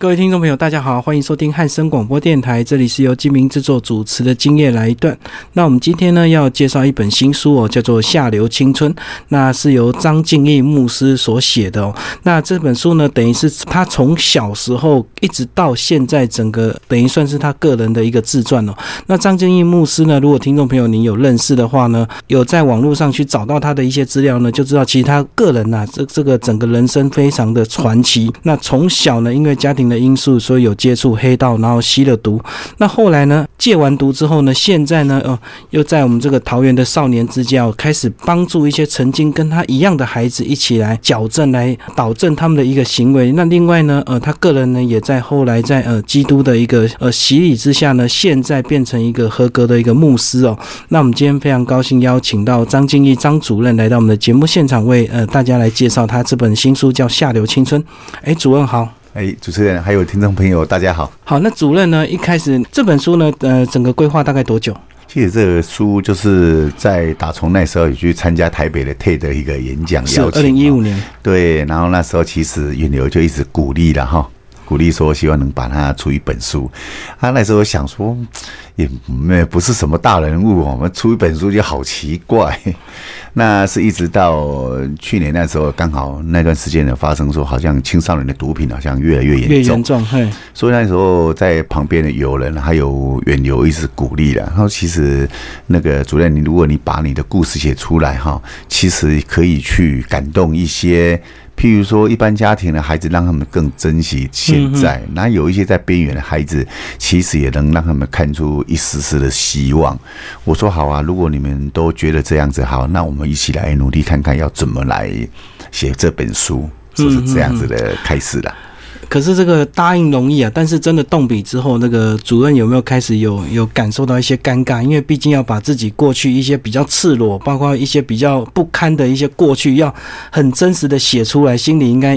各位听众朋友，大家好，欢迎收听汉声广播电台，这里是由金明制作主持的《今夜来一段》。那我们今天呢要介绍一本新书哦，叫做《下流青春》，那是由张敬义牧师所写的哦。那这本书呢，等于是他从小时候一直到现在，整个等于算是他个人的一个自传哦。那张敬义牧师呢，如果听众朋友您有认识的话呢，有在网络上去找到他的一些资料呢，就知道其实他个人呐，这这个整个人生非常的传奇。那从小呢，因为家庭的因素，所以有接触黑道，然后吸了毒。那后来呢，戒完毒之后呢，现在呢，呃，又在我们这个桃园的少年之家，开始帮助一些曾经跟他一样的孩子一起来矫正、来导正他们的一个行为。那另外呢，呃，他个人呢，也在后来在呃基督的一个呃洗礼之下呢，现在变成一个合格的一个牧师哦。那我们今天非常高兴邀请到张敬义张主任来到我们的节目现场，为呃大家来介绍他这本新书，叫《下流青春》。哎，主任好。哎，主持人还有听众朋友，大家好。好，那主任呢？一开始这本书呢，呃，整个规划大概多久？其实这个书就是在打从那时候有去参加台北的 TED 的一个演讲邀请，二零一五年。对，然后那时候其实云流就一直鼓励了哈，鼓励说希望能把它出一本书。他那时候想说，也没不是什么大人物，我们出一本书就好奇怪。那是一直到去年那时候，刚好那段时间呢，发生说好像青少年的毒品好像越来越严重，越严重。所以那时候在旁边的友人还有远游一直鼓励了，他说：“其实那个主任，你如果你把你的故事写出来哈，其实可以去感动一些。”譬如说，一般家庭的孩子，让他们更珍惜现在；那有一些在边缘的孩子，其实也能让他们看出一丝丝的希望。我说好啊，如果你们都觉得这样子好，那我们一起来努力看看要怎么来写这本书，就是这样子的开始了。可是这个答应容易啊，但是真的动笔之后，那个主任有没有开始有有感受到一些尴尬？因为毕竟要把自己过去一些比较赤裸，包括一些比较不堪的一些过去，要很真实的写出来，心里应该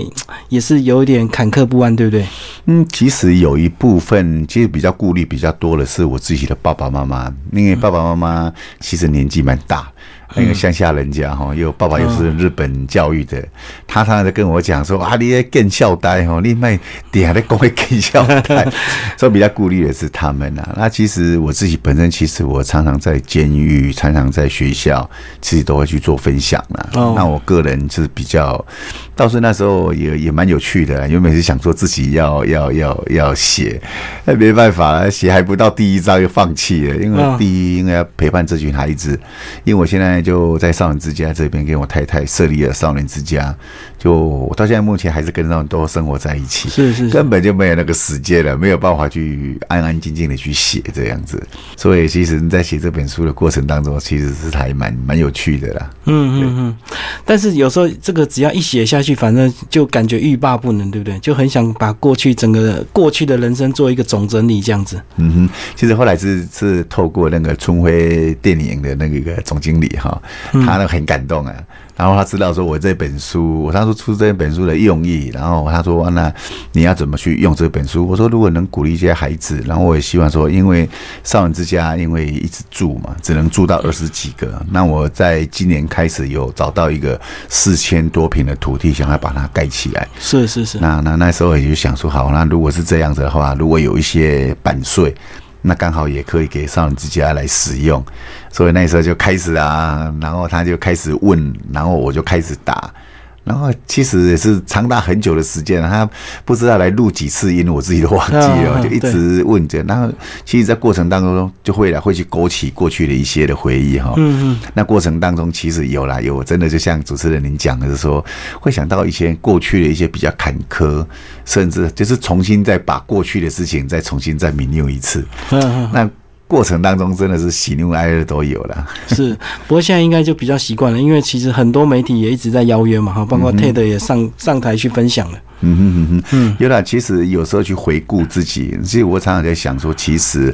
也是有一点坎坷不安，对不对？嗯，其实有一部分，其实比较顾虑比较多的是我自己的爸爸妈妈，因为爸爸妈妈其实年纪蛮大。那个乡下人家哈，又爸爸又是日本教育的，他常常在跟我讲说啊，你更孝呆哈，你卖底下的工会更孝呆，所以比较顾虑的是他们呐。那其实我自己本身，其实我常常在监狱，常常在学校，其实都会去做分享啦。那我个人就是比较，倒是那时候也也蛮有趣的，因为每次想说自己要要要要写，那没办法，写还不到第一章就放弃了，因为第一应该要陪伴这群孩子，因为我现在。就在少年之家这边，跟我太太设立了少年之家。就我到现在目前还是跟他们都生活在一起，是是，根本就没有那个时间了，没有办法去安安静静的去写这样子。所以其实你在写这本书的过程当中，其实是还蛮蛮有趣的啦。嗯嗯嗯。但是有时候这个只要一写下去，反正就感觉欲罢不能，对不对？就很想把过去整个过去的人生做一个总整理，这样子。嗯哼。其实后来是是透过那个春晖电影的那个一个总经理哈，他呢很感动啊。然后他知道说我这本书，我当初出这本书的用意。然后他说：“那你要怎么去用这本书？”我说：“如果能鼓励一些孩子，然后我也希望说，因为少年之家因为一直住嘛，只能住到二十几个。那我在今年开始有找到一个四千多平的土地，想要把它盖起来。是是是。那那那时候也就想说，好，那如果是这样子的话，如果有一些版税。那刚好也可以给少林之家来使用，所以那时候就开始啊，然后他就开始问，然后我就开始打。然后其实也是长达很久的时间，他不知道来录几次音，我自己都忘记了，就一直问着。然后其实，在过程当中就会来会去勾起过去的一些的回忆哈。嗯嗯。那过程当中其实有啦有，真的就像主持人您讲的是说，会想到一些过去的一些比较坎坷，甚至就是重新再把过去的事情再重新再铭念一次。嗯嗯。那。过程当中真的是喜怒哀乐都有了，是。不过现在应该就比较习惯了，因为其实很多媒体也一直在邀约嘛，哈，包括 TED 也上上台去分享了。嗯哼哼哼，嗯，有了。其实有时候去回顾自己，其实我常常在想说，其实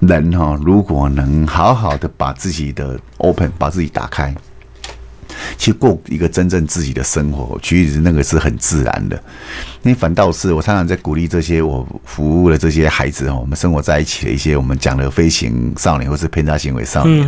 人哈，如果能好好的把自己的 open，把自己打开。去过一个真正自己的生活，其实那个是很自然的。你反倒是我常常在鼓励这些我服务的这些孩子哦，我们生活在一起的一些我们讲的飞行少年或是偏差行为少年，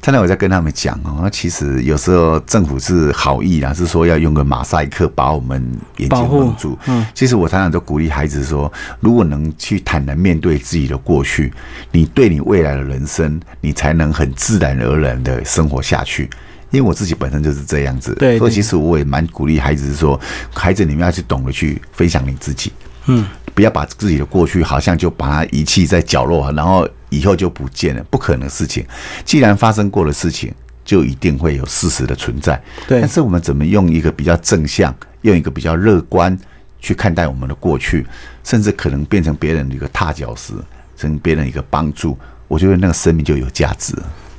常常我在跟他们讲哦，其实有时候政府是好意啊，是说要用个马赛克把我们眼睛蒙住。嗯，其实我常常都鼓励孩子说，如果能去坦然面对自己的过去，你对你未来的人生，你才能很自然而然的生活下去。因为我自己本身就是这样子，对，所以其实我也蛮鼓励孩子说，孩子你们要去懂得去分享你自己，嗯，不要把自己的过去好像就把它遗弃在角落，然后以后就不见了，不可能事情。既然发生过的事情，就一定会有事实的存在，对。但是我们怎么用一个比较正向，用一个比较乐观去看待我们的过去，甚至可能变成别人的一个踏脚石，成别人一个帮助，我觉得那个生命就有价值。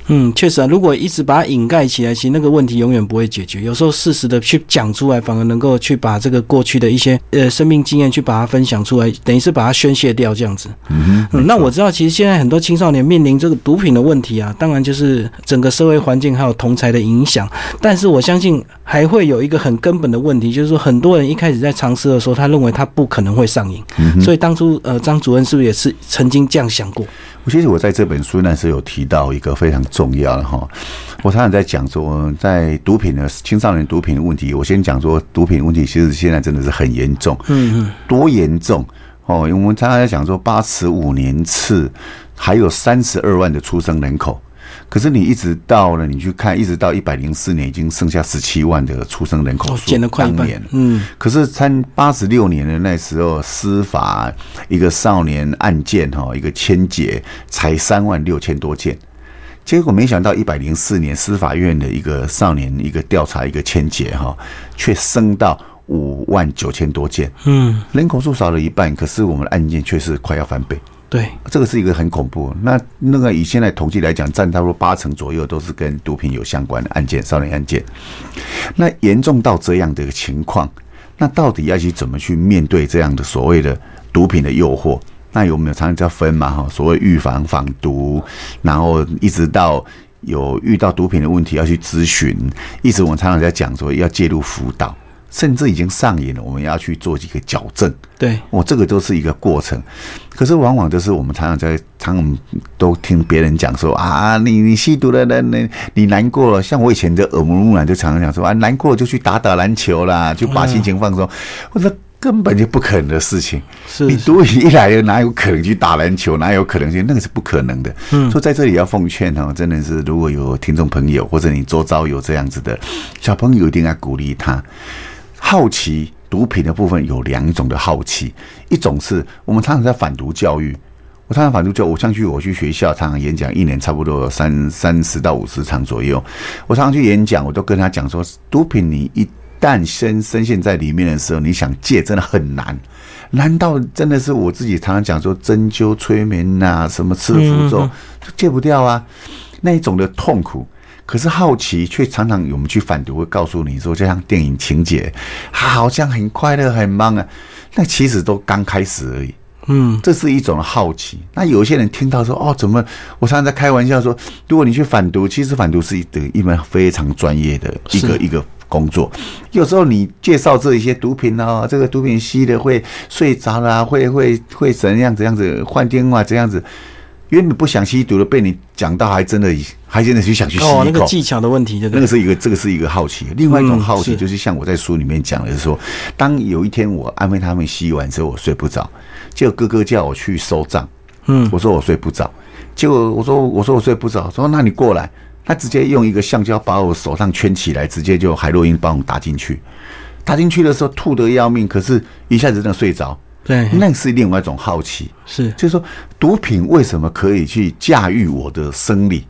嗯，确实啊，如果一直把它掩盖起来，其实那个问题永远不会解决。有时候适时的去讲出来，反而能够去把这个过去的一些呃生命经验去把它分享出来，等于是把它宣泄掉这样子。嗯，那我知道，其实现在很多青少年面临这个毒品的问题啊，当然就是整个社会环境还有同才的影响。但是我相信还会有一个很根本的问题，就是说很多人一开始在尝试的时候，他认为他不可能会上瘾。嗯，所以当初呃张主任是不是也是曾经这样想过？我其实我在这本书那时候有提到一个非常重要的哈，我常常在讲说，在毒品的青少年毒品的问题，我先讲说毒品问题其实现在真的是很严重，嗯嗯，多严重哦，因为我们常常在讲说八十五年次还有三十二万的出生人口。可是你一直到了，你去看，一直到一百零四年，已经剩下十七万的出生人口数，减了快一半。嗯，可是参八十六年的那时候，司法一个少年案件哈，一个千结才三万六千多件，结果没想到一百零四年司法院的一个少年一个调查一个千结哈，却升到五万九千多件。嗯，人口数少了一半，可是我们的案件却是快要翻倍。对，这个是一个很恐怖。那那个以现在统计来讲，占差不多八成左右都是跟毒品有相关的案件，少年案件。那严重到这样的一个情况，那到底要去怎么去面对这样的所谓的毒品的诱惑？那有没有常常叫分嘛？哈，所谓预防防毒，然后一直到有遇到毒品的问题要去咨询，一直我们常常在讲说要介入辅导。甚至已经上瘾了，我们要去做几个矫正。对，哦，这个都是一个过程。可是往往就是我们常常在常常都听别人讲说啊，你你吸毒了，那那你难过了。像我以前的耳濡目染，就常常讲说啊，难过就去打打篮球啦，就把心情放松。我说根本就不可能的事情。是你毒瘾一来了，哪有可能去打篮球？哪有可能性？那个是不可能的。嗯，所以在这里要奉劝哈，真的是如果有听众朋友或者你周遭有这样子的小朋友，一定要鼓励他。好奇毒品的部分有两种的好奇，一种是我们常常在反毒教育，我常常反毒教，我上去我去学校常常演讲，一年差不多三三十到五十场左右。我常常去演讲，我都跟他讲说，毒品你一旦深深陷在里面的时候，你想戒真的很难。难道真的是我自己常常讲说针灸、催眠呐，什么吃符咒就戒不掉啊？那一种的痛苦。可是好奇却常常我们去反读，会告诉你说，就像电影情节，好像很快乐很忙啊，那其实都刚开始而已。嗯，这是一种好奇。那有些人听到说，哦，怎么？我常常在开玩笑说，如果你去反读，其实反读是一一门非常专业的一个一个工作。有时候你介绍这一些毒品啊，这个毒品吸的会睡着啦，会会会怎样怎样子换电话这样子。原本不想吸毒的，被你讲到，还真的，还真的去想去吸一口。那个技巧的问题，那个是一个，这个是一个好奇。另外一种好奇，就是像我在书里面讲的，是说，当有一天我安慰他们吸完之后，我睡不着，结果哥哥叫我去收账，嗯，我说我睡不着，结果我说我说我睡不着，说那你过来，他直接用一个橡胶把我手上圈起来，直接就海洛因帮我打进去，打进去的时候吐得要命，可是一下子真的睡着。对，那是另外一种好奇，是，就是说，毒品为什么可以去驾驭我的生理？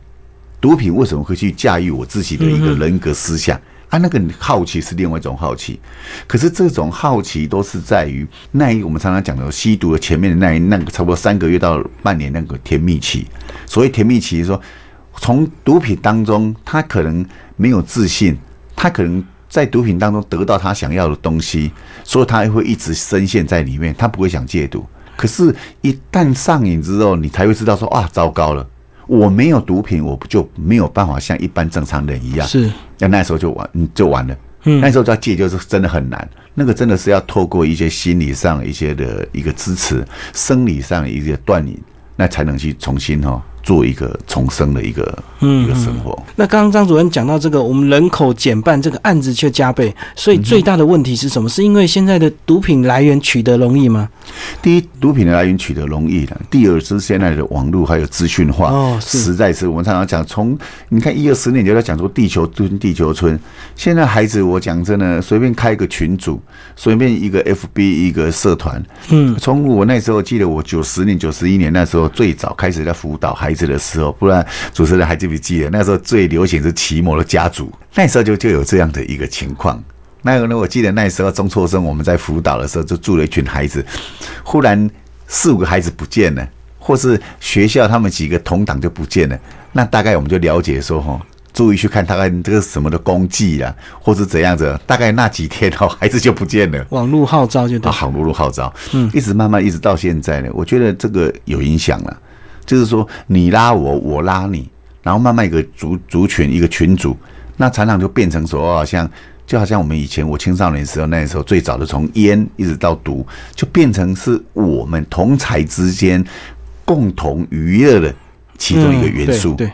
毒品为什么会去驾驭我自己的一个人格思想？啊，那个好奇是另外一种好奇，可是这种好奇都是在于那一我们常常讲的吸毒的前面的那一那个差不多三个月到半年那个甜蜜期。所谓甜蜜期，说从毒品当中，他可能没有自信，他可能。在毒品当中得到他想要的东西，所以他会一直深陷在里面，他不会想戒毒。可是，一旦上瘾之后，你才会知道说啊，糟糕了，我没有毒品，我不就没有办法像一般正常人一样。是，那那时候就完，嗯，就完了。嗯那时候要戒就是真的很难，那个真的是要透过一些心理上一些的一个支持，生理上一些断瘾，那才能去重新哈、做一个重生的一个、一个生活。那刚刚张主任讲到这个，我们人口减半，这个案子却加倍，所以最大的问题是什么？是因为现在的毒品来源取得容易吗？第一，毒品的来源取得容易了；第二是现在的网络还有资讯化，哦实在是我们常常讲，从你看一二十年就在讲说地球村、地球村，现在孩子我讲真的，随便开一个群组，随便一个 FB 一个社团，嗯，从我那时候记得我九十年、九十一年那时候最早开始在辅导孩子的时候，不然主持人还记不记得那时候最流行是奇摩的家族，那时候就就有这样的一个情况。那个呢，我记得那时候中辍生我们在辅导的时候，就住了一群孩子，忽然四五个孩子不见了，或是学校他们几个同党就不见了，那大概我们就了解说哈。注意去看大概这个什么的功绩啊，或是怎样子，大概那几天哦，孩子就不见了。网络号召就对啊，，好如如号召，嗯，一直慢慢一直到现在呢，我觉得这个有影响了，就是说你拉我，我拉你，然后慢慢一个族族群一个群组，那常常就变成说，好像就好像我们以前我青少年时候那时候最早的从烟一直到毒，就变成是我们同才之间共同娱乐的其中一个元素，嗯对，对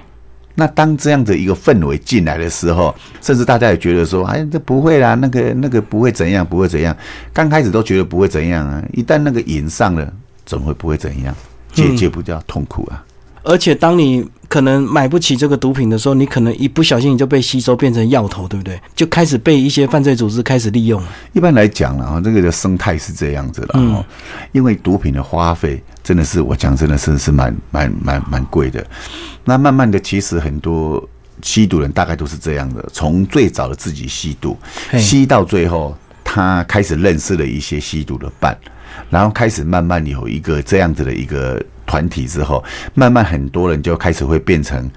那当这样的一个氛围进来的时候，甚至大家也觉得说，哎，这不会啦，那个那个不会怎样，不会怎样。刚开始都觉得不会怎样啊，一旦那个瘾上了，怎么会不会怎样？戒戒不掉，痛苦啊！而且当你可能买不起这个毒品的时候，你可能一不小心你就被吸收变成药头，对不对？就开始被一些犯罪组织开始利用。一般来讲了啊，这个的生态是这样子的哦，因为毒品的花费真的是我讲真的是是蛮蛮蛮蛮贵的。那慢慢的，其实很多吸毒人大概都是这样的，从最早的自己吸毒，吸到最后，他开始认识了一些吸毒的伴，然后开始慢慢有一个这样子的一个团体之后，慢慢很多人就开始会变成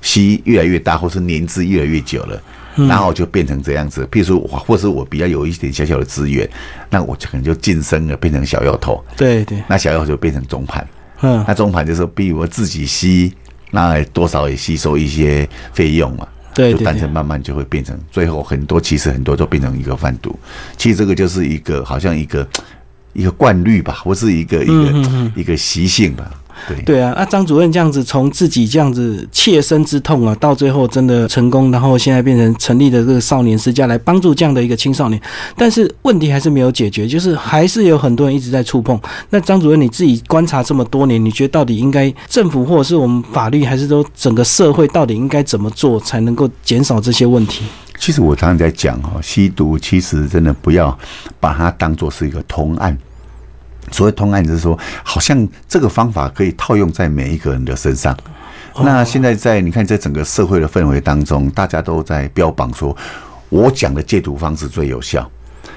吸越来越大，或是年资越来越久了。然后就变成这样子，譬如说我，或是我比较有一点小小的资源，那我就可能就晋升了，变成小药头，对对，那小药头就变成中盘，嗯，那中盘就是比如我自己吸，那多少也吸收一些费用嘛，就对对对诞生慢慢就会变成，最后很多其实很多都变成一个贩毒，其实这个就是一个好像一个一个惯律吧，或是一个一个一个习性吧，对。对啊，那张主任这样子从自己这样子切身之痛啊，到最后真的成功，然后现在变成成立的这个少年之家来帮助这样的一个青少年，但是问题还是没有解决，就是还是有很多人一直在触碰。那张主任你自己观察这么多年，你觉得到底应该政府或者是我们法律，还是说整个社会到底应该怎么做才能够减少这些问题？其实我常常在讲哈，吸毒其实真的不要把它当做是一个通案。所谓通案，就是说，好像这个方法可以套用在每一个人的身上。那现在在你看，在整个社会的氛围当中，大家都在标榜说，我讲的戒毒方式最有效。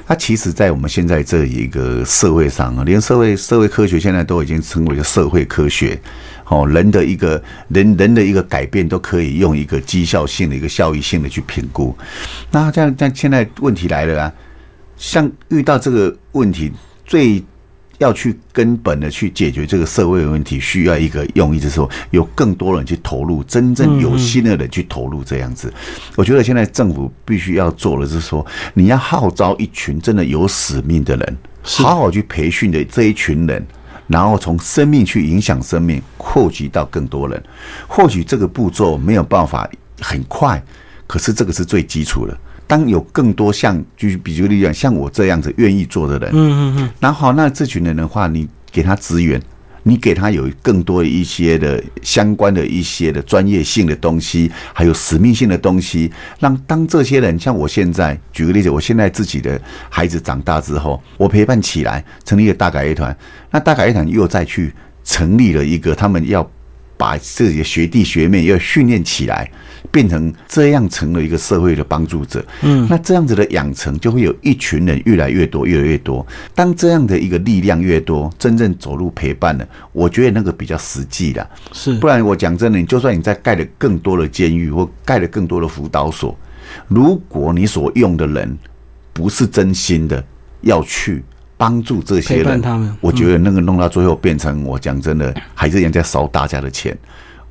它其实，在我们现在这一个社会上啊，连社会社会科学现在都已经成为一个社会科学。哦，人的一个人人的一个改变都可以用一个绩效性的一个效益性的去评估。那这样，但现在问题来了啊，像遇到这个问题，最要去根本的去解决这个社会的问题，需要一个用意，就是说有更多人去投入，真正有心的人去投入这样子。我觉得现在政府必须要做的是说，你要号召一群真的有使命的人，好好去培训的这一群人。然后从生命去影响生命，扩及到更多人。或许这个步骤没有办法很快，可是这个是最基础的。当有更多像，就是比如例讲，像我这样子愿意做的人，嗯嗯嗯，然后那这群人的话，你给他资源，你给他有更多一些的相关的一些的专业性的东西，还有使命性的东西，让当这些人像我现在举个例子，我现在自己的孩子长大之后，我陪伴起来，成立了大改乐团，那大改乐团又再去成立了一个，他们要把自己的学弟学妹要训练起来。变成这样成了一个社会的帮助者，嗯，那这样子的养成就会有一群人越来越多，越来越多。当这样的一个力量越多，真正走入陪伴了，我觉得那个比较实际的。是不然我讲真的，你就算你在盖了更多的监狱或盖了更多的辅导所，如果你所用的人不是真心的要去帮助这些人，他们我觉得那个弄到最后变成我讲真的，还是人家烧大家的钱。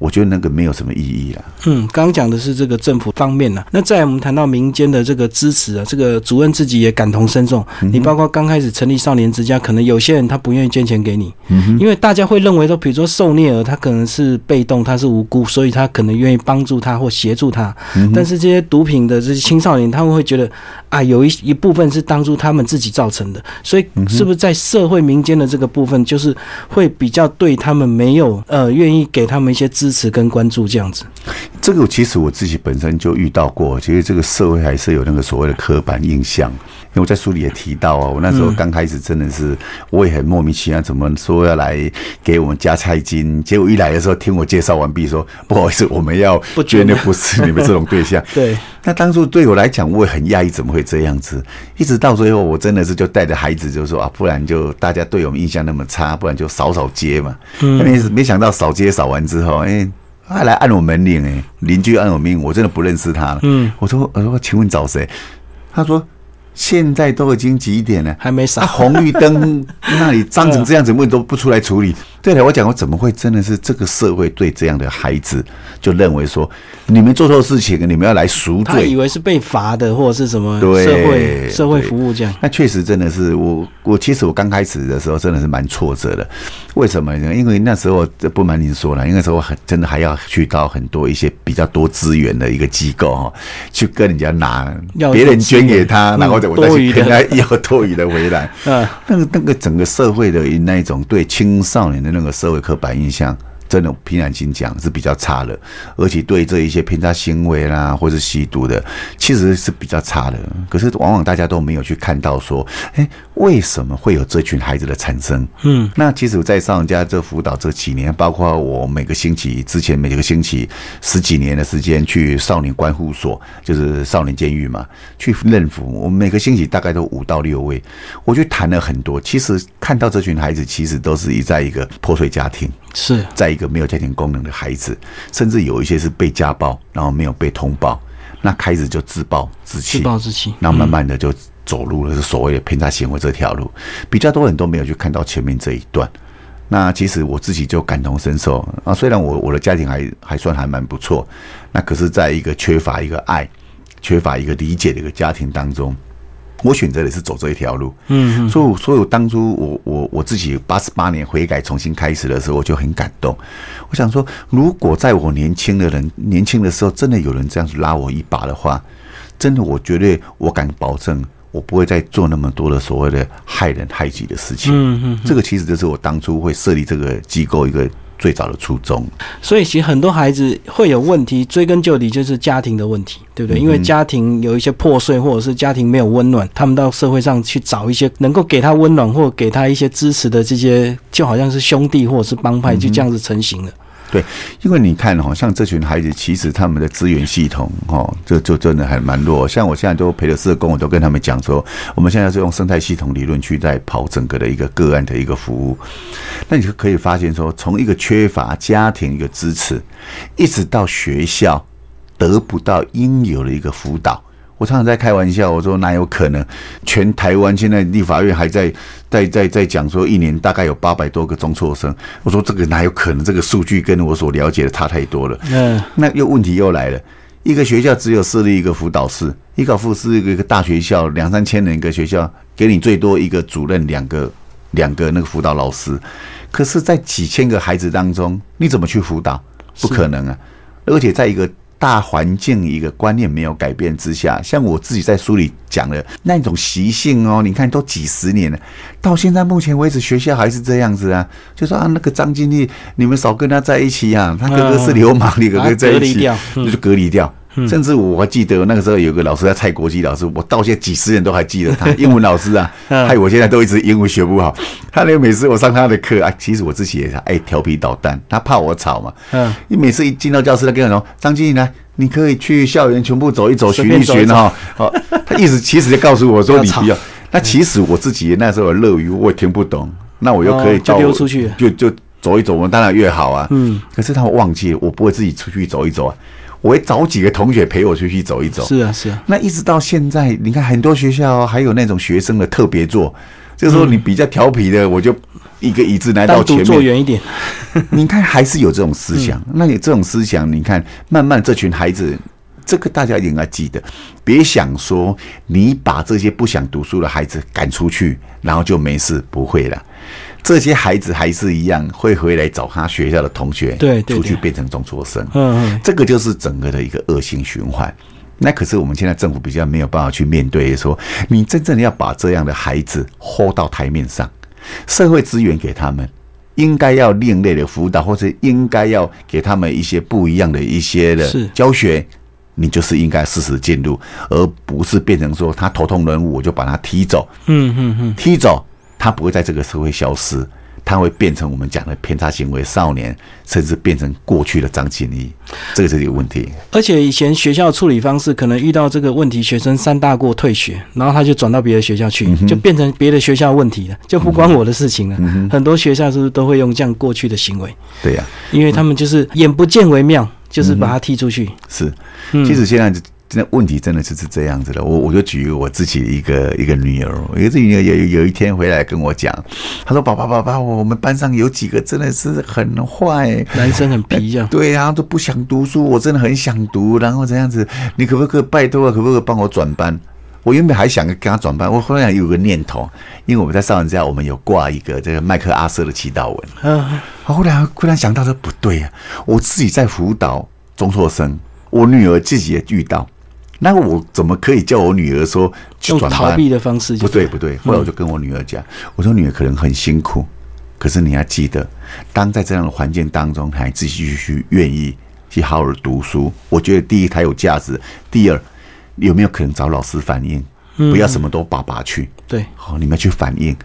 我觉得那个没有什么意义了。嗯，刚刚讲的是这个政府方面呢，那再我们谈到民间的这个支持啊，这个主任自己也感同身受。你包括刚开始成立少年之家，可能有些人他不愿意捐钱给你，因为大家会认为说，比如说受虐儿他可能是被动，他是无辜，所以他可能愿意帮助他或协助他。但是这些毒品的这些青少年，他们会觉得啊，有一一部分是当初他们自己造成的，所以是不是在社会民间的这个部分，就是会比较对他们没有呃愿意给他们一些支持跟关注这样子？这个其实我自己本身就遇到过，其实这个社会还是有那个所谓的刻板印象。因为我在书里也提到啊，我那时候刚开始真的是我也很莫名其妙，怎么说要来给我们加菜金？结果一来的时候，听我介绍完毕，说不好意思，我们要不捐的不是你们这种对象。对，那当初对我来讲，我也很讶异，怎么会这样子？一直到最后，我真的是就带着孩子就说啊，不然就大家对我们印象那么差，不然就扫扫街嘛。嗯，没没想到扫街扫完之后，哎。他来按我门铃，哎，邻居按我门铃，我真的不认识他了。嗯，我说，我说，请问找谁？他说。现在都已经几点了？还没扫。红绿灯 那里脏成这样子，问都不出来处理。对了，我讲我怎么会真的是这个社会对这样的孩子就认为说你们做错事情，你们要来赎罪？他以为是被罚的或者是什么社会社会服务这样。那确实真的是我我其实我刚开始的时候真的是蛮挫折的。为什么呢？因为那时候不瞒您说了，因为时候很真的还要去到很多一些比较多资源的一个机构哈，去跟人家拿别人捐给他，然后。我再去跟他 要多余的回来，嗯，那个那个整个社会的那一种对青少年的那个社会刻板印象。真的凭良心讲是比较差的，而且对这一些偏差行为啦，或是吸毒的，其实是比较差的。可是往往大家都没有去看到说，哎，为什么会有这群孩子的产生？嗯，那其实我在上人家这辅导这几年，包括我每个星期之前每个星期十几年的时间去少年关护所，就是少年监狱嘛，去认服。我每个星期大概都五到六位，我去谈了很多。其实看到这群孩子，其实都是一在一个破碎家庭。是在一个没有家庭功能的孩子，甚至有一些是被家暴，然后没有被通报，那开始就自暴自弃，自暴自弃，那慢慢的就走入了是所谓的偏差行为这条路。比较多人都没有去看到前面这一段。那其实我自己就感同身受啊，虽然我我的家庭还还算还蛮不错，那可是在一个缺乏一个爱、缺乏一个理解的一个家庭当中。我选择的是走这一条路，嗯，所以，所以当初我我我自己八十八年悔改重新开始的时候，我就很感动。我想说，如果在我年轻的人年轻的时候，真的有人这样子拉我一把的话，真的，我绝对我敢保证，我不会再做那么多的所谓的害人害己的事情。嗯嗯，这个其实就是我当初会设立这个机构一个。最早的初衷，所以其实很多孩子会有问题，追根究底就是家庭的问题，对不对？因为家庭有一些破碎，或者是家庭没有温暖，他们到社会上去找一些能够给他温暖或给他一些支持的这些，就好像是兄弟或者是帮派，就这样子成型了。对，因为你看哈，像这群孩子，其实他们的资源系统哈，就就真的还蛮弱。像我现在都陪着社工，我都跟他们讲说，我们现在是用生态系统理论去在跑整个的一个个案的一个服务。那你就可以发现说，从一个缺乏家庭一个支持，一直到学校得不到应有的一个辅导。我常常在开玩笑，我说哪有可能？全台湾现在立法院还在在在在讲说，一年大概有八百多个中辍生。我说这个哪有可能？这个数据跟我所了解的差太多了。嗯，那又问题又来了，一个学校只有设立一个辅导室，一个副师一个大学校两三千人一个学校，给你最多一个主任，两个两个那个辅导老师。可是，在几千个孩子当中，你怎么去辅导？不可能啊！而且在一个。大环境一个观念没有改变之下，像我自己在书里讲的那种习性哦，你看都几十年了，到现在目前为止学校还是这样子啊，就说啊那个张经理，你们少跟他在一起啊，他哥哥是流氓，你哥哥在一起，那就隔离掉。甚至我还记得那个时候有个老师叫蔡国基老师，我到现在几十年都还记得他，英文老师啊，害我现在都一直英文学不好。他那个每次我上他的课啊，其实我自己也爱调皮捣蛋，他怕我吵嘛。嗯，你每次一进到教室，他跟我说：“张经理来，你可以去校园全部走一走，寻一寻哈。”好，他意思其实就告诉我说：“你不要。”那其实我自己那时候乐于我也听不懂，那我又可以就溜出去，就就走一走，我当然越好啊。嗯，可是他们忘记，我不会自己出去走一走啊。我会找几个同学陪我出去走一走。是啊，是啊。那一直到现在，你看很多学校还有那种学生的特别座，就是说你比较调皮的，我就一个椅子来到前面，坐远一点。你看还是有这种思想。那你这种思想，你看慢慢这群孩子，这个大家应该记得，别想说你把这些不想读书的孩子赶出去，然后就没事，不会了。这些孩子还是一样会回来找他学校的同学，对对对出去变成中辍生。嗯嗯，这个就是整个的一个恶性循环。那可是我们现在政府比较没有办法去面对，说你真正的要把这样的孩子豁到台面上，社会资源给他们，应该要另类的辅导，或者应该要给他们一些不一样的一些的教学。你就是应该适时进入，而不是变成说他头痛人物我就把他踢走，嗯嗯嗯，踢走他不会在这个社会消失，他会变成我们讲的偏差行为少年，甚至变成过去的张敬义，这个是一个问题。而且以前学校处理方式，可能遇到这个问题，学生三大过退学，然后他就转到别的学校去，就变成别的学校问题了，就不关我的事情了。很多学校是不是都会用这样过去的行为？对呀、因为他们就是眼不见为妙，就是把他踢出去。是，嗯其实现在真的问题真的就是这样子的。我我就举一个我自己一个一个女儿，一个女儿有有一天回来跟我讲，她说：“爸爸爸爸，我们班上有几个真的是很坏。”男生很皮这样。对啊，都不想读书，我真的很想读，然后这样子，你可不可以拜托啊？可不可以帮我转班？我原本还想跟他转班，我忽然有个念头，因为我们在少人家，我们有挂一个这个麦克阿瑟的祈祷文，嗯，我忽然忽然想到说不对啊，我自己在辅导中辍生，我女儿自己也遇到，那我怎么可以叫我女儿说去用转班？逃避的方式就不对不对。后来我就跟我女儿讲，我说女儿可能很辛苦，可是你要记得，当在这样的环境当中，还继续去愿意去好好的读书，我觉得第一它有价值，第二有没有可能找老师反映，不要什么都爸爸去。对，好，你们去反映，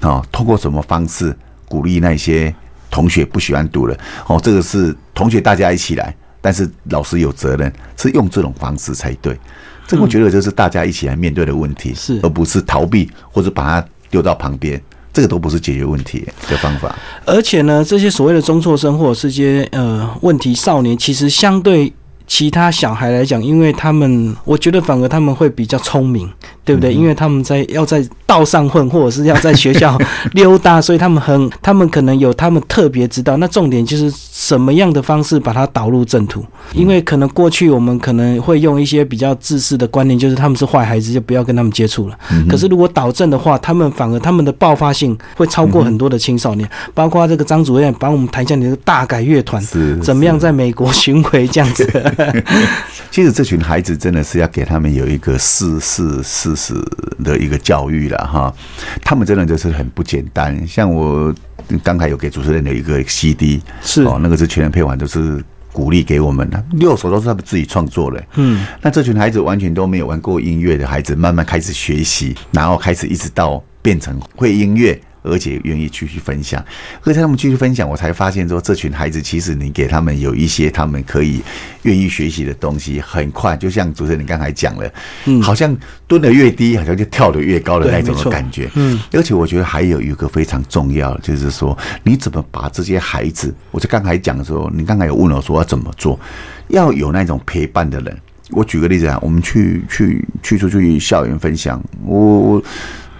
哦，通过什么方式鼓励那些同学不喜欢读了？哦，这个是同学大家一起来，但是老师有责任，是用这种方式才对。这个我觉得就是大家一起来面对的问题，是而不是逃避或者把它丢到旁边，这个都不是解决问题的方法。而且呢，这些所谓的中辍生或者是这些呃问题少年，其实相对其他小孩来讲，因为他们，我觉得反而他们会比较聪明，对不对？因为他们在要在道上混，或者是要在学校 溜达，所以他们很，他们可能有他们特别知道。那重点就是什么样的方式把它导入正途，因为可能过去我们可能会用一些比较自私的观念，就是他们是坏孩子，就不要跟他们接触了。可是如果导正的话，他们反而他们的爆发性会超过很多的青少年，包括这个张主任帮我们谈一下你的大改乐团是怎么样在美国巡回这样子。其实这群孩子真的是要给他们有一个事事事实的一个教育了哈，他们真的就是很不简单。像我刚才有给主持人的一个 CD，是哦，那个是全人配完都是鼓励给我们的，六首都是他们自己创作的。嗯，那这群孩子完全都没有玩过音乐的孩子，慢慢开始学习，然后开始一直到变成会音乐。而且愿意继续分享，而且他们继续分享，我才发现说，这群孩子其实你给他们有一些他们可以愿意学习的东西，很快就像主持人你刚才讲了，嗯，好像蹲得越低，好像就跳得越高的那种的感觉，嗯，而且我觉得还有一个非常重要的，就是说你怎么把这些孩子，我就刚才讲的时候，你刚才有问我说要怎么做，要有那种陪伴的人。我举个例子啊，我们去去去出去校园分享，我我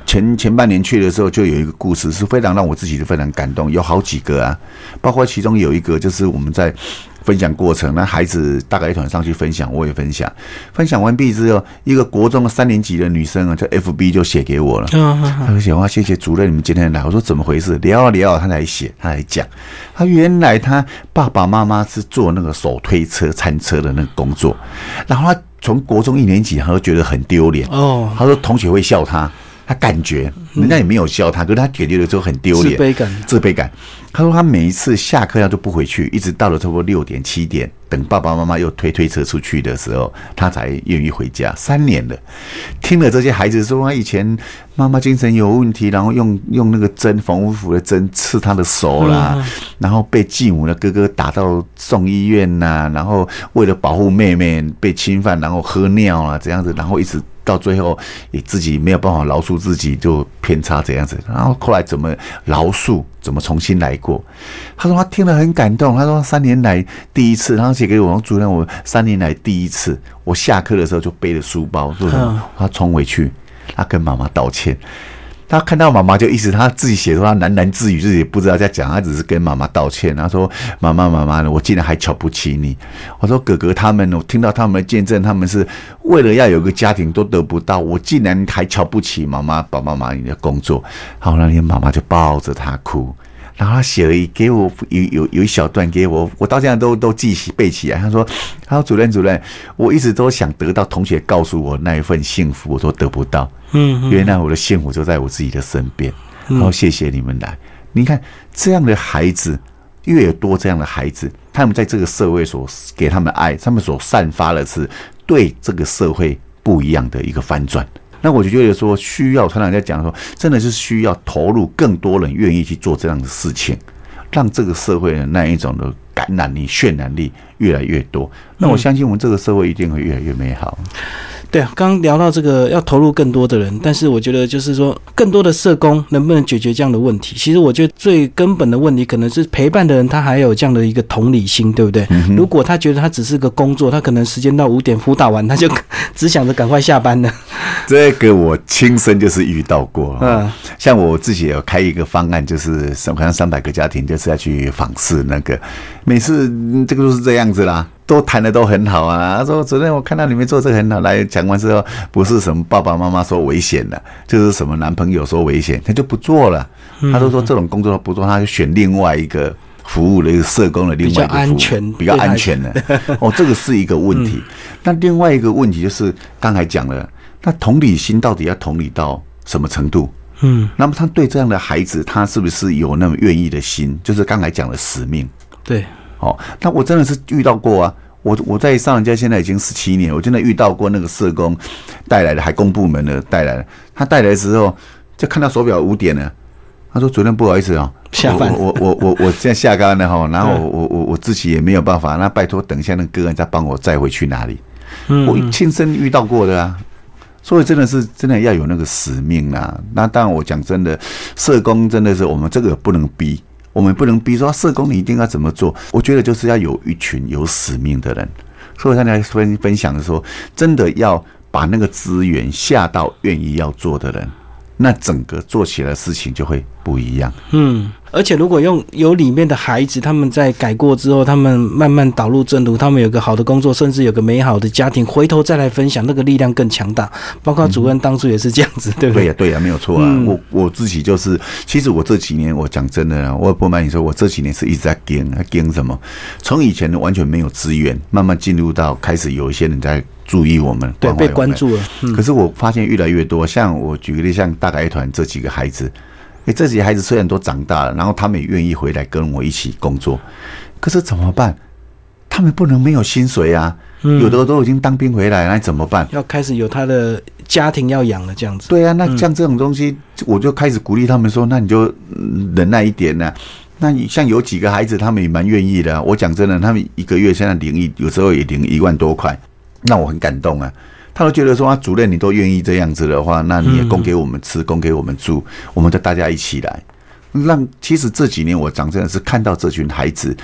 前前半年去的时候，就有一个故事是非常让我自己非常感动，有好几个啊，包括其中有一个就是我们在分享过程，那孩子大概一团上去分享，我也分享，分享完毕之后，一个国中的三年级的女生啊，叫 FB 就写给我了，嗯他就写哇，谢谢主任，你们今天来。我说怎么回事？聊啊聊啊，他来写，他来讲，他原来他爸爸妈妈是做那个手推车、餐车的那个工作，然后他从国中一年级，他就觉得很丢脸。哦，他说同学会笑他，他感觉人家也没有笑他，可是他铁定的时候很丢脸，自卑感自卑感。他说他每一次下课他都不回去，一直到了差不多六点七点，等爸爸妈妈又推推车出去的时候，他才愿意回家。三年了，听了这些孩子说，他以前妈妈精神有问题，然后用用那个针缝衣服的针刺他的手啦，然后被继母的哥哥打到送医院呐、然后为了保护妹妹被侵犯，然后喝尿啊这样子，然后一直。到最后也自己没有办法饶恕自己，就偏差这样子。然后后来怎么饶恕，怎么重新来过？他说他听了很感动。他说三年来第一次，然后写给我说主任，我三年来第一次，我下课的时候就背着书包，说？他冲回去，他跟妈妈道歉。他看到妈妈就一直他自己写说他喃喃自语，自己不知道在讲，他只是跟妈妈道歉。他说：“妈妈，妈妈，我竟然还瞧不起你。”我说：“哥哥他们，我听到他们的见证，他们是为了要有个家庭都得不到，我竟然还瞧不起妈妈、爸爸妈妈你的工作。”好，那天妈妈就抱着他哭。然后他写了一给我有有有一小段给我，我到现在都都记起背起来。他说：“他说主任主任，我一直都想得到同学告诉我那一份幸福，我都得不到。嗯，原来我的幸福就在我自己的身边。然后谢谢你们来，你看这样的孩子越多，这样的孩子，他们在这个社会所给他们爱，他们所散发的是对这个社会不一样的一个翻转。”那我就觉得说，需要常常在讲说，真的是需要投入更多人愿意去做这样的事情，让这个社会的那一种的感染力、渲染力越来越多。那我相信我们这个社会一定会越来越美好。对啊，刚聊到这个要投入更多的人，但是我觉得就是说，更多的社工能不能解决这样的问题？其实我觉得最根本的问题可能是陪伴的人他还有这样的一个同理心，对不对？如果他觉得他只是个工作，他可能时间到五点辅导完，他就 只想着赶快下班了。这个我亲身就是遇到过，嗯，像我自己有开一个方案，就是好像三百个家庭，就是要去访视那个，每次这个都是这样子啦。都谈的都很好啊，他说昨天，我看到你们做这个很好，来讲完之后，不是什么爸爸妈妈说危险的，就是什么男朋友说危险，他就不做了。他都说这种工作不做，他就选另外一个服务的一个社工的另外一个安全比较安全的。哦，这个是一个问题。那另外一个问题就是刚才讲了，那同理心到底要同理到什么程度？嗯，那么他对这样的孩子，他是不是有那么愿意的心？就是刚才讲的使命。对。哦，那我真的是遇到过啊！我我在上人家现在已经十七年，我真的遇到过那个社工带来的，海工部门的带来的。他带来的时候，就看到手表五点了，他说：“主任不好意思啊，下班，我我我我现在下班了哈，然后我我我我自己也没有办法，那拜托等一下那个人再帮我载回去哪里？我亲身遇到过的啊，所以真的是真的要有那个使命啊！那当然，我讲真的，社工真的是我们这个不能逼。”我们不能逼说社工你一定要怎么做，我觉得就是要有一群有使命的人。所以他才分分享说，真的要把那个资源下到愿意要做的人，那整个做起来事情就会不一样。嗯。而且，如果用有里面的孩子，他们在改过之后，他们慢慢导入正途，他们有个好的工作，甚至有个美好的家庭，回头再来分享，那个力量更强大。包括主任当初也是这样子，对不对？对呀，对呀，没有错啊。我我自己就是，其实我这几年，我讲真的，我也不瞒你说，我这几年是一直在跟跟什么？从以前完全没有资源，慢慢进入到开始有一些人在注意我们，对，被关注了。可是我发现越来越多，像我举个例，像大改团这几个孩子。哎，这些孩子虽然都长大了，然后他们也愿意回来跟我一起工作，可是怎么办？他们不能没有薪水啊！有的都已经当兵回来，那怎么办？要开始有他的家庭要养了，这样子。对啊，那像这种东西，我就开始鼓励他们说：“那你就忍耐一点呢。”那你像有几个孩子，他们也蛮愿意的。我讲真的，他们一个月现在领一，有时候也领一万多块，那我很感动啊。他都觉得说啊，主任你都愿意这样子的话，那你也供给我们吃，供给我们住，我们就大家一起来。让其实这几年我长真的是看到这群孩子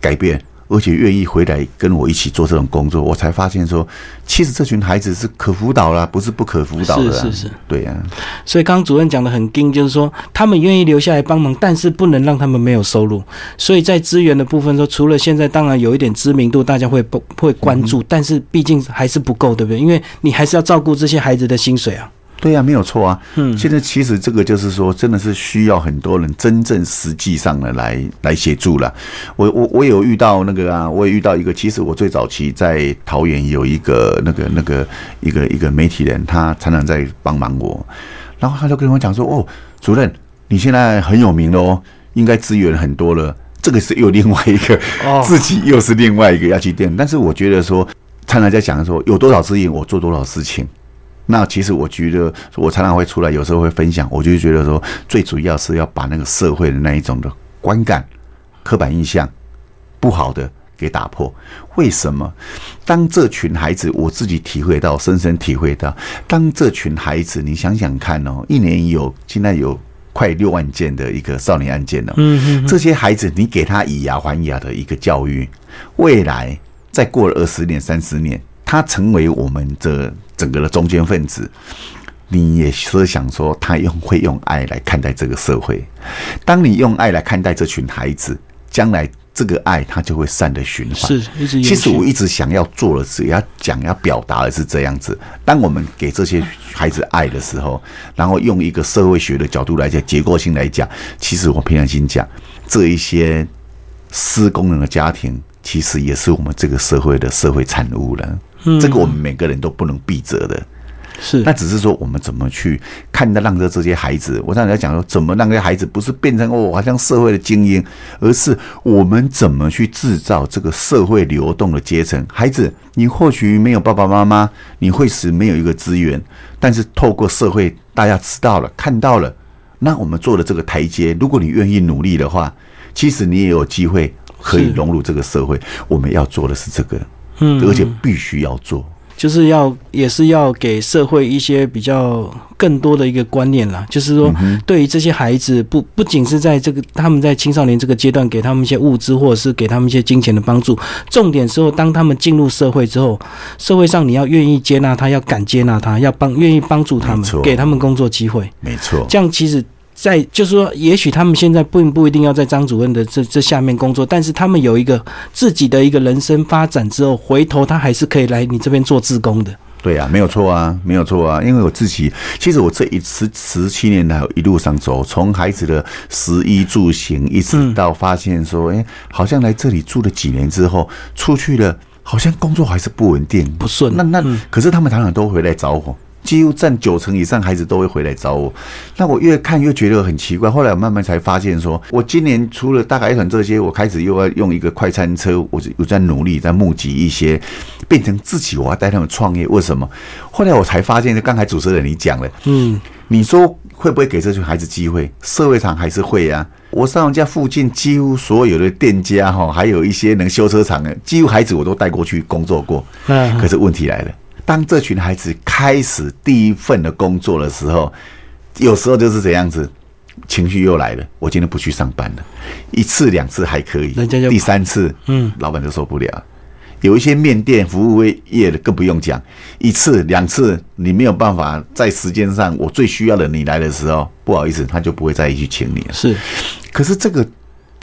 改变。而且愿意回来跟我一起做这种工作，我才发现说，其实这群孩子是可辅导啦，不是不可辅导的。是是是，对呀。所以刚刚主任讲的很硬，就是说他们愿意留下来帮忙，但是不能让他们没有收入。所以在资源的部分说，除了现在当然有一点知名度，大家会不会关注，但是毕竟还是不够，对不对？因为你还是要照顾这些孩子的薪水啊。对呀，没有错啊。嗯，现在其实这个就是说，真的是需要很多人真正实际上的来来协助了。我我我有遇到那个啊，我也遇到一个。其实我最早期在桃园有一个那个那个一个一个媒体人，他常常在帮忙我。然后他就跟我讲说：“哦，主任，你现在很有名了哦，应该资源很多了。这个是又另外一个，自己又是另外一个要去垫。但是我觉得说，常常在讲说，有多少资源，我做多少事情。”那其实我觉得，我常常会出来，有时候会分享。我就觉得说，最主要是要把那个社会的那一种的观感、刻板印象不好的给打破。为什么？当这群孩子，我自己体会到，深深体会到，当这群孩子，你想想看哦，一年有现在有快六万件的一个少年案件了。嗯嗯。这些孩子，你给他以牙还牙的一个教育，未来再过了二十年、三十年，他成为我们这。整个的中间分子，你也设想说，他用会用爱来看待这个社会。当你用爱来看待这群孩子，将来这个爱它就会善的循环。是，其实我一直想要做的是，要讲要表达的是这样子：当我们给这些孩子爱的时候，然后用一个社会学的角度来讲，结构性来讲，其实我平常心讲，这一些失功能的家庭，其实也是我们这个社会的社会产物了。嗯这个我们每个人都不能避责的。是那只是说我们怎么去看待让着这些孩子，我刚才讲说，怎么让这些孩子不是变成哦好像社会的精英，而是我们怎么去制造这个社会流动的阶层。孩子，你或许没有爸爸妈妈，你会使没有一个资源，但是透过社会大家知道了、看到了，那我们做的这个台阶，如果你愿意努力的话，其实你也有机会可以融入这个社会。我们要做的是这个，嗯而且必须要做。就是要也是要给社会一些比较更多的一个观念啦，就是说，对于这些孩子，不不仅是在这个他们在青少年这个阶段给他们一些物资或者是给他们一些金钱的帮助，重点时候当他们进入社会之后，社会上你要愿意接纳他，要敢接纳他，要帮愿意帮助他们，给他们工作机会，没错，这样其实。在就是说，也许他们现在并不一定要在张主任的这这下面工作，但是他们有一个自己的一个人生发展之后，回头他还是可以来你这边做志工的。对啊，没有错啊，没有错啊，因为我自己，其实我这一十十七年来一路上走，从孩子的食衣住行，一直到发现说，哎、好像来这里住了几年之后，出去了，好像工作还是不稳定，不顺那那、可是他们常常都回来找我。几乎占九成以上孩子都会回来找我，那我越看越觉得很奇怪。后来我慢慢才发现说，我今年除了大概团这些，我开始又要用一个快餐车，我我在努力在募集一些，变成自己我要带他们创业。为什么？后来我才发现，就刚才主持人你讲了，嗯，你说会不会给这群孩子机会？社会上还是会啊。我上我家附近几乎所有的店家哈，还有一些能修车厂的，几乎孩子我都带过去工作过。嗯可是问题来了，当这群孩子开始第一份的工作的时候，有时候就是这样子，情绪又来了。我今天不去上班了，一次两次还可以，人家第三次，嗯，老板就受不了。有一些面店服务业的更不用讲，一次两次你没有办法在时间上，我最需要的你来的时候，不好意思，他就不会再去请你了。是可是这个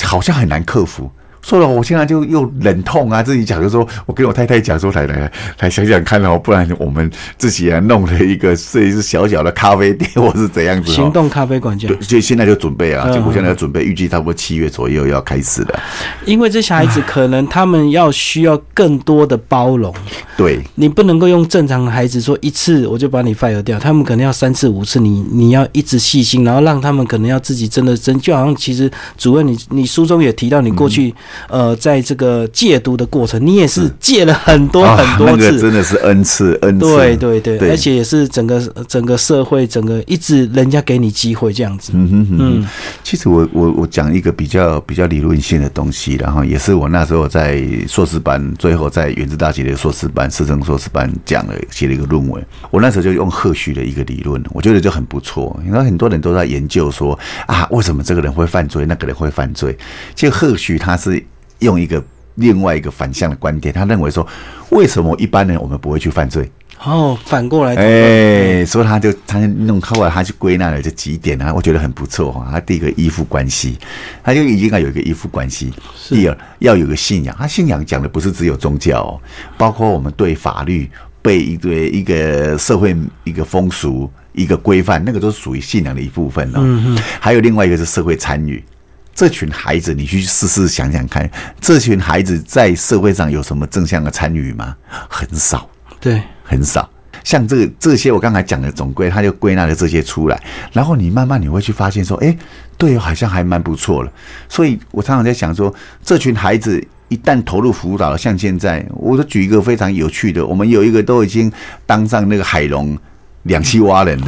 好像很难克服。说了，我现在就又忍痛啊，自己讲就说，我跟我太太讲说，来来来，想想看哦，不然我们自己来弄了一个这一是小小的咖啡店，或是怎样子哦。行动咖啡馆这对，样。就现在就准备啊，我现在要准备，预计差不多七月左右要开始了。因为这些孩子可能他们要需要更多的包容，对，你不能够用正常的孩子说一次我就把你 fire 掉，他们可能要三次五次，你你要一直细心，然后让他们可能要自己真的真，就好像其实主任你你书中也提到，你过去、呃在这个戒毒的过程，你也是戒了很多啊很多那个次。真的是 N 次 N 次。对对对，对而且也是整个整个社会，整个一直人家给你机会这样子。嗯哼哼其实我我我讲一个比较比较理论性的东西，然后也是我那时候在硕士班，最后在原子大学的硕士班、师生硕士班讲了写了一个论文。我那时候就用赫胥的一个理论，我觉得就很不错。因为很多人都在研究说啊，为什么这个人会犯罪，那个人会犯罪？其实赫胥他是用一个另外一个反向的观点，他认为说，为什么一般人我们不会去犯罪？哦，反过来哎，所以他就他弄后来他去归纳了这几点啊，我觉得很不错哈。他第一个依附关系，他就已经要有一个依附关系。第二要有个信仰，他信仰讲的不是只有宗教、哦，包括我们对法律、被一对一个社会一个风俗一个规范，那个都是属于信仰的一部分哦。嗯还有另外一个是社会参与。这群孩子，你去试试想想看，这群孩子在社会上有什么正向的参与吗？很少。对，很少。像这个这些我刚才讲的总归，他就归纳了这些出来，然后你慢慢你会去发现说，哎，对哦，好像还蛮不错了。所以我常常在想说，这群孩子一旦投入辅导了，像现在，我就举一个非常有趣的，我们有一个都已经当上那个海龙两栖蛙人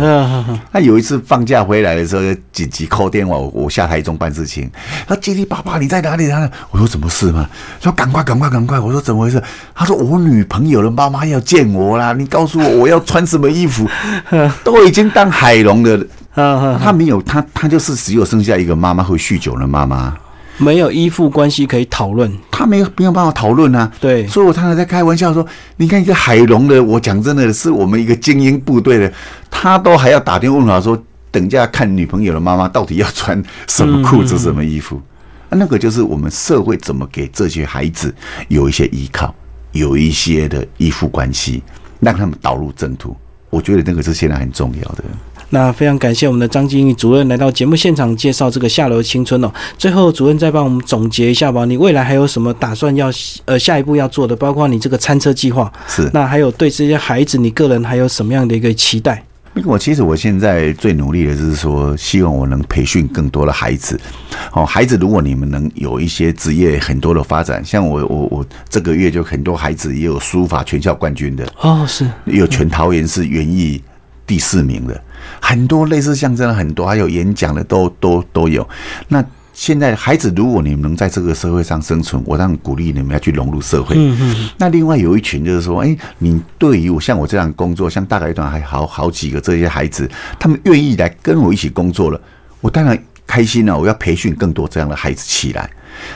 他有一次放假回来的时候，紧急扣电话，我我下台中办事情。他叽里爸爸你在哪里？他我说什么事吗？说赶快赶快赶快！我说怎么回事？他说我女朋友的妈妈要见我啦，你告诉我我要穿什么衣服？都已经当海龙了，嗯嗯，他没有他他就是只有剩下一个妈妈会酗酒的妈妈。没有依附关系可以讨论，他没有没有办法讨论啊。对，所以我常常在开玩笑说，你看一个海龙的，我讲真的是我们一个精英部队的，他都还要打电话问我说，等下看女朋友的妈妈到底要穿什么裤子、什么衣服。啊，那个就是我们社会怎么给这些孩子有一些依靠，有一些的依附关系，让他们导入正途。我觉得那个是现在很重要的。那非常感谢我们的张金玉主任来到节目现场介绍这个下流青春哦。最后，主任再帮我们总结一下吧。你未来还有什么打算要呃下一步要做的？包括你这个餐车计划是。那还有对这些孩子，你个人还有什么样的一个期待？我其实我现在最努力的就是说，希望我能培训更多的孩子。哦，孩子，如果你们能有一些职业很多的发展，像我我我这个月就很多孩子也有书法全校冠军的哦，是有全桃园市园艺第四名的，很多类似像这样很多，还有演讲的都都都有。那现在孩子，如果你们能在这个社会上生存，我当然鼓励你们要去融入社会。嗯嗯。那另外有一群就是说，哎，你对于我像我这样工作，像大概一段还好好几个这些孩子，他们愿意来跟我一起工作了，我当然开心了。我要培训更多这样的孩子起来。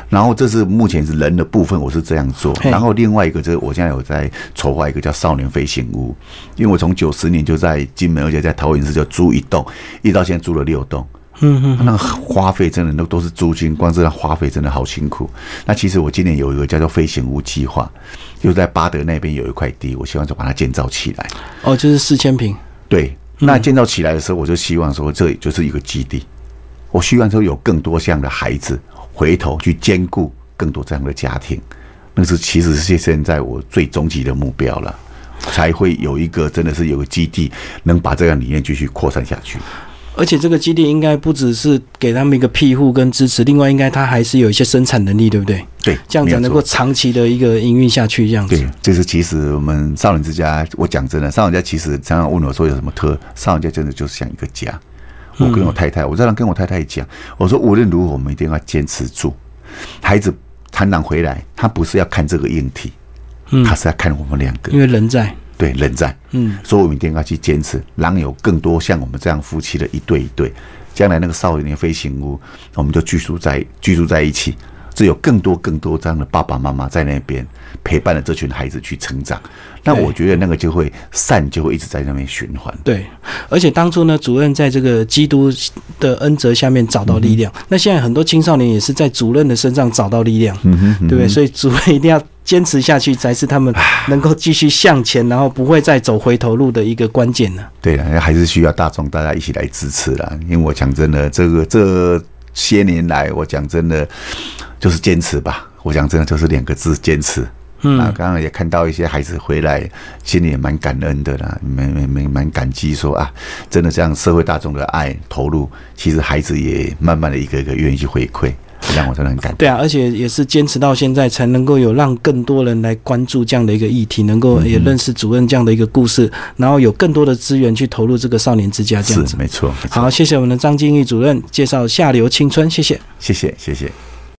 然后这是目前是人的部分，我是这样做。然后另外一个就是我现在有在筹划一个叫少年飞行屋，因为我从九十年就在金门，而且在桃园市就租一栋，一到现在租了六栋。嗯嗯，那个花费真的都都是租金，光是那花费真的好辛苦。那其实我今年有一个叫做飞行屋计划，就在巴德那边有一块地，我希望就把它建造起来。哦，就是四千平。对，那建造起来的时候，我就希望说，这就是一个基地。我希望说有更多这样的孩子回头去兼顾更多这样的家庭，那是其实是现在我最终极的目标了，才会有一个真的是有个基地，能把这样理念继续扩散下去。而且这个基地应该不只是给他们一个庇护跟支持，另外应该它还是有一些生产能力，对不对？对，这样才能够长期的一个营运下去。这样子，对，就是其实我们少年之家，我讲真的，少年家其实常常问我说有什么特，少年家真的就是像一个家。我跟我太太，我这样跟我太太讲，我说无论如何，我们一定要坚持住。孩子成长回来，他不是要看这个硬体，嗯，他是要看我们两个，因为人在。对，人在，嗯，所以我们一定要去坚持，让有更多像我们这样夫妻的一对一对，将来那个少年飞行屋，我们就居住在居住在一起，只有更多更多这样的爸爸妈妈在那边陪伴了这群孩子去成长。那我觉得那个就会善就会一直在那边循环。对，而且当初呢，主任在这个基督的恩泽下面找到力量。那现在很多青少年也是在主任的身上找到力量，对不对？所以主任一定要坚持下去，才是他们能够继续向前，然后不会再走回头路的一个关键呢。对了，还是需要大众大家一起来支持了。因为我讲真的，这个这些年来，我讲真的就是坚持吧。我讲真的就是两个字：坚持。嗯，刚刚也看到一些孩子回来，心里也蛮感恩的啦，蛮蛮蛮蛮感激，说啊，真的这样社会大众的爱投入，其实孩子也慢慢的一个一个愿意去回馈，让我真的很感动。对啊，而且也是坚持到现在，才能够有让更多人来关注这样的一个议题，能够也认识主任这样的一个故事，然后有更多的资源去投入这个少年之家这样子。没错。好，谢谢我们的张金玉主任介绍下流青春，谢谢，谢谢，谢谢。